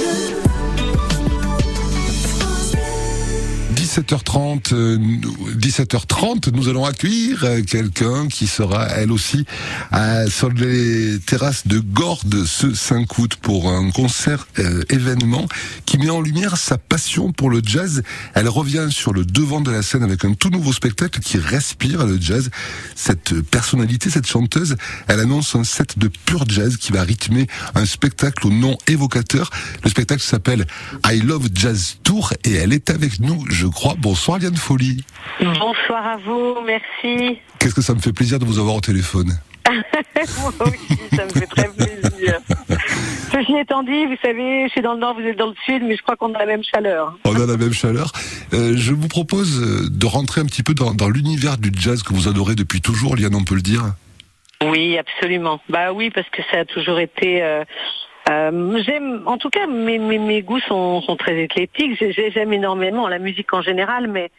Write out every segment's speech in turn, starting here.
Ooh. 17h30, 17h30, nous allons accueillir euh, quelqu'un qui sera elle aussi sur les terrasses de Gordes ce 5 août pour un concert euh, événement qui met en lumière sa passion pour le jazz. Elle revient sur le devant de la scène avec un tout nouveau spectacle qui respire le jazz. Cette personnalité, cette chanteuse, elle annonce un set de pur jazz qui va rythmer un spectacle au nom évocateur. Le spectacle s'appelle I Love Jazz Tour et elle est avec nous, je crois Bonsoir Liane Folie. Bonsoir à vous, merci. Qu'est-ce que ça me fait plaisir de vous avoir au téléphone. Moi aussi, ça me fait très plaisir. Ceci étant dit, vous savez, je suis dans le nord, vous êtes dans le sud, mais je crois qu'on a la même chaleur. On a la même chaleur. Euh, je vous propose euh, de rentrer un petit peu dans, dans l'univers du jazz que vous adorez depuis toujours, Liane, on peut le dire? Oui, absolument. Bah oui, parce que ça a toujours été euh, euh, j'aime, en tout cas, mes, mes, mes goûts sont, sont, très éclectiques. J'aime énormément la musique en général, mais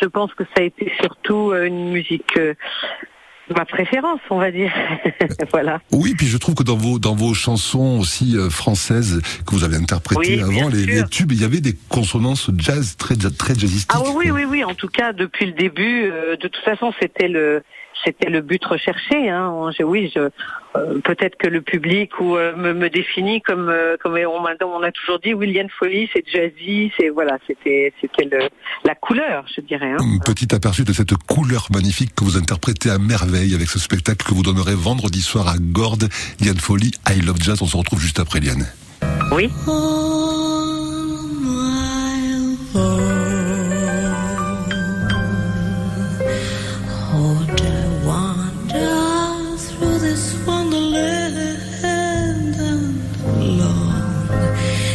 je pense que ça a été surtout euh, une musique euh, ma préférence, on va dire. voilà. Oui, puis je trouve que dans vos dans vos chansons aussi françaises que vous avez interprétées avant, les, les, tubes, il y avait des consonances jazz très très jazzistiques. Ah oui, oui, oui. En tout cas, depuis le début, de toute façon, c'était le c'était le but recherché. Hein. oui, je, euh, peut-être que le public ou euh, me, me, définit comme euh, comme on, on, a toujours dit William Foley, c'est jazzy, c'est voilà, c'était c'était la couleur, je dirais. Hein. Un petit aperçu de cette couleur magnifique que vous interprétez à merveille avec ce spectacle que vous donnerez vendredi soir à Gordes, Liane Foley, I Love Jazz. On se retrouve juste après Liane. Oui.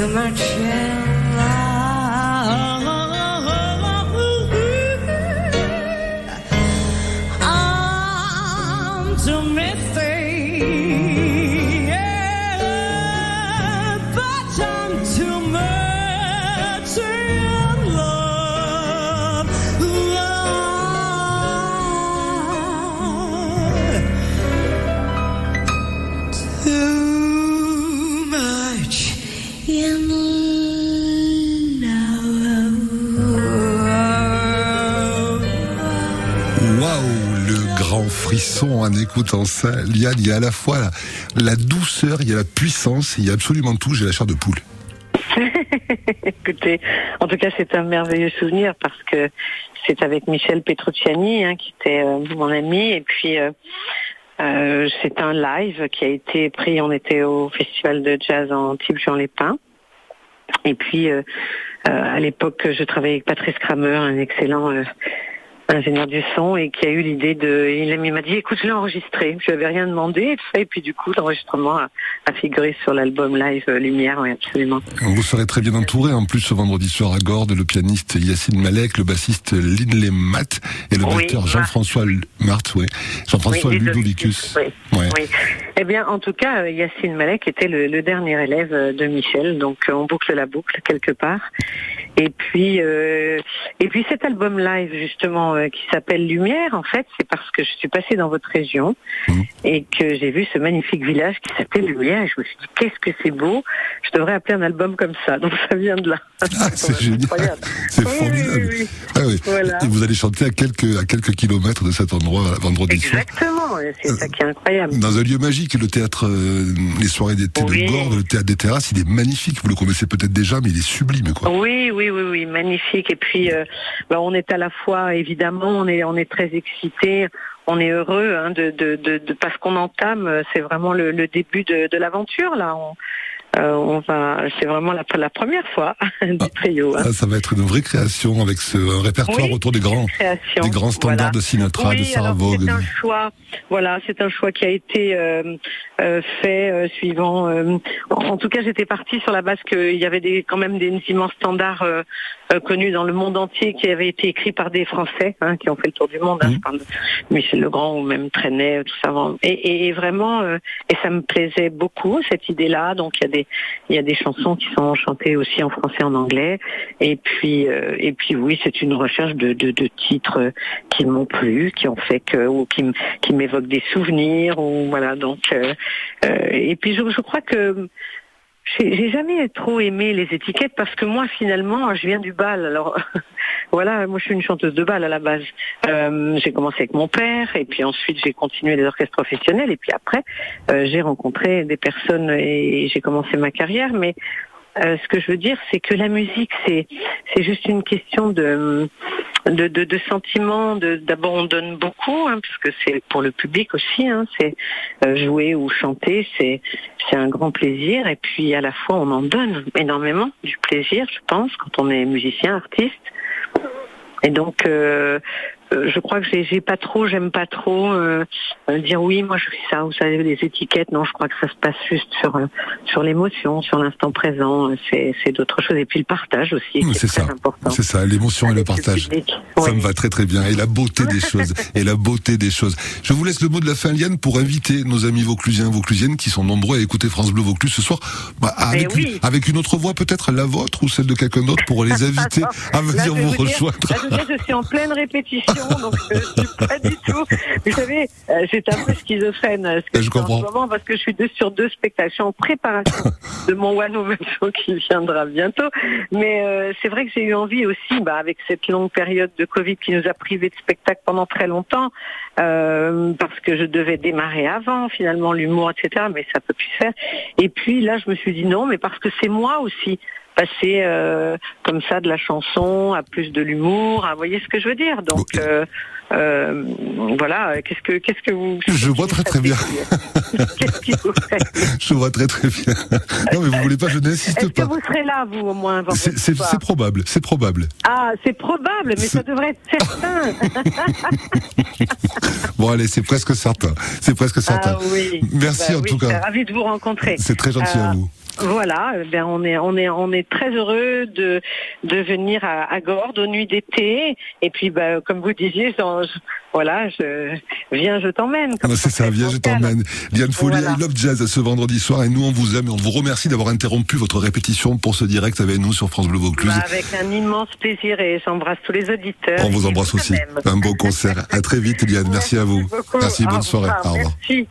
to my chest. En écoutant ça. A, il y a à la fois la, douceur, il y a la puissance, il y a absolument tout. J'ai la chair de poule. Écoutez, en tout cas, c'est un merveilleux souvenir parce que c'est avec Michel Petrucciani, hein, qui était euh, mon ami, et puis euh, euh, c'est un live qui a été pris. On était au festival de jazz en Type Jean Lépin, et puis à l'époque, je travaillais avec Patrice Kramer, un excellent ingénieur du son et qui a eu l'idée de il m'a dit écoute je l'ai enregistré. Je lui avais rien demandé et puis du coup l'enregistrement a, figuré sur l'album live euh, Lumière oui absolument. Vous serez très bien entouré en plus ce vendredi soir à Gordes le pianiste Yacine Malek le bassiste Lindley Matt et le batteur Jean-François Marthe oui. Jean-François Ludovicus. Oui, eh bien en tout cas euh, Yacine Malek était le, dernier élève euh, de Michel. Donc on boucle la boucle quelque part. Et puis et puis cet album live justement euh, qui s'appelle Lumière, en fait, c'est parce que je suis passée dans votre région mmh. et que j'ai vu ce magnifique village qui s'appelle Lumière et je me suis dit qu'est-ce que c'est beau, je devrais appeler un album comme ça. Donc ça vient de là. Ah, c'est génial. C'est formidable. Ah et vous allez chanter à quelques, à quelques kilomètres de cet endroit vendredi soir. Exactement, c'est ça qui est incroyable. Dans un lieu magique, le théâtre, euh, les soirées d'été de Gordes, le théâtre des terrasses, il est magnifique. Vous le connaissez peut-être déjà, mais il est sublime. Quoi. Oui, oui, oui, oui, magnifique. Et puis, euh, bah, on est à la fois, évidemment, on est, on est très excité on est heureux hein, de, parce qu'on entame, c'est vraiment le, début de, l'aventure là. Euh, on va, c'est vraiment la, la première fois du Ah. trio. hein. Ça va être une vraie création avec ce répertoire Oui, autour des grands, des grands standards voilà. de Sinatra, de Sarah Vaughan. c'est un choix. Voilà, c'est un choix qui a été euh, euh, fait euh, suivant. euh, en, tout cas, j'étais partie sur la base qu'il y avait des, quand même des immenses standards euh, connus dans le monde entier qui avaient été écrits par des Français hein, qui ont fait le tour du monde. hein. Je parle de Michel Legrand ou même Trenet, tout ça. Et, et- et vraiment, euh, et ça me plaisait beaucoup cette idée-là. Donc il y a des il y a des chansons qui sont chantées aussi en français, en anglais. Et puis euh, et puis oui, c'est une recherche de, titres qui m'ont plu, qui ont fait que ou qui m'évoquent des souvenirs ou voilà. Donc euh, euh, et puis je, crois que j'ai j'ai jamais trop aimé les étiquettes parce que moi finalement je viens du bal. voilà, moi je suis une chanteuse de bal à la base. Euh, j'ai commencé avec mon père et puis ensuite j'ai continué les orchestres professionnels et puis après euh, j'ai rencontré des personnes et j'ai commencé ma carrière. Mais euh, ce que je veux dire, c'est que la musique, c'est c'est juste une question de de, de, sentiments. D'abord, on donne beaucoup, hein, puisque c'est pour le public aussi. Hein, c'est euh, jouer ou chanter, c'est c'est un grand plaisir. Et puis à la fois, on en donne énormément du plaisir, je pense, quand on est musicien, artiste. Et donc, euh, je crois que j'ai pas trop, j'aime pas trop euh, euh, dire oui, moi je fais ça, vous savez, les étiquettes. Non, je crois que ça se passe juste sur euh, sur l'émotion, sur l'instant présent. C'est c'est d'autres choses. Et puis le partage aussi, c'est ça. important. C'est ça, l'émotion et le avec partage. Ça me va très très bien. Et la beauté des choses. Et la beauté des choses. Je vous laisse le mot de la fin, Liane, pour inviter nos amis vauclusiens et vauclusiennes qui sont nombreux à écouter France Bleu Vaucluse ce soir, bah, avec, Eh oui. une, avec une autre voix, peut-être la vôtre ou celle de quelqu'un d'autre, pour les inviter à Là, venir vous vous dire, rejoindre. là, dire, je suis en pleine répétition, donc je suis pas du tout. Vous savez, euh, j'étais un peu schizophrène euh, ce que Je je fais en comprends. ce moment parce que je suis deux sur deux spectacles. Je suis en préparation de mon One Woman Show qui viendra bientôt. Mais euh, c'est vrai que j'ai eu envie aussi, bah, avec cette longue période de Covid qui nous a privés de spectacles pendant très longtemps, euh, parce que je devais démarrer avant, finalement, l'humour, etc. Mais ça peut plus faire. Et puis là, je me suis dit non, mais parce que c'est moi aussi passer euh, comme ça de la chanson à plus de l'humour, à vous voyez ce que je veux dire? Donc euh, euh, voilà, qu'est-ce que qu'est-ce que vous Je vois très, très bien. Qu'est-ce qui vous fait? Je vois très très bien. Non, mais vous voulez pas, je Est-ce n'insiste que pas. vous serez là, vous, au moins C'est probable, c'est probable. Ah, c'est probable, mais ça devrait être certain. Bon, allez, c'est presque certain. C'est presque certain. Ah oui. Merci Bah en oui, tout cas. Ravi de vous rencontrer. C'est très gentil à vous. Voilà, eh bien on est on est on est très heureux de de venir à, à Gordes aux nuits d'été et puis bah, comme vous disiez, je- voilà, je viens, je t'emmène. Ah, C'est ça, viens, je t'emmène. Liane Voilà. I Love Jazz ce vendredi soir et nous on vous aime et on vous remercie d'avoir interrompu votre répétition pour ce direct avec nous sur France Bleu Vaucluse. Bah, avec un immense plaisir et j'embrasse tous les auditeurs. On vous embrasse aussi. même. Un bon concert. À très vite, Liane. Merci à vous. beaucoup. Merci, bonne soirée. Au revoir. Merci.